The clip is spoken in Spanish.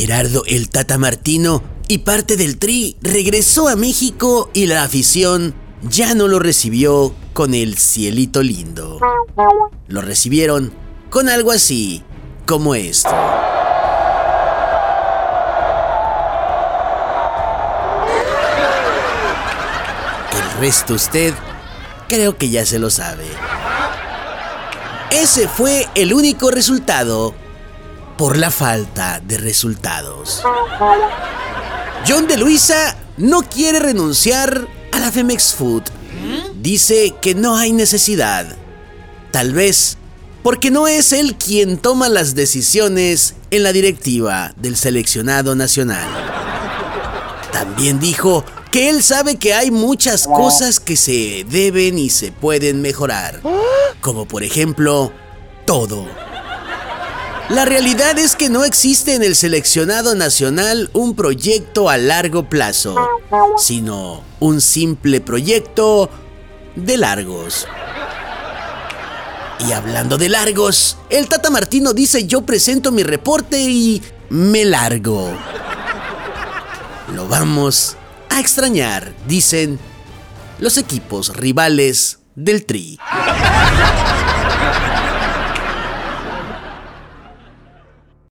Gerardo el Tata Martino y parte del Tri regresó a México y la afición ya no lo recibió con el cielito lindo. Lo recibieron con algo así como esto. El resto usted creo que ya se lo sabe. Ese fue el único resultado por la falta de resultados. John de Luisa no quiere renunciar a la Femex Food. Dice que no hay necesidad. Tal vez porque no es él quien toma las decisiones en la directiva del seleccionado nacional. También dijo que él sabe que hay muchas cosas que se deben y se pueden mejorar, como por ejemplo todo. La realidad es que no existe en el seleccionado nacional un proyecto a largo plazo, sino un simple proyecto de largos. Y hablando de largos, el Tata Martino dice yo presento mi reporte y me largo. Lo vamos a extrañar, dicen los equipos rivales del Tri.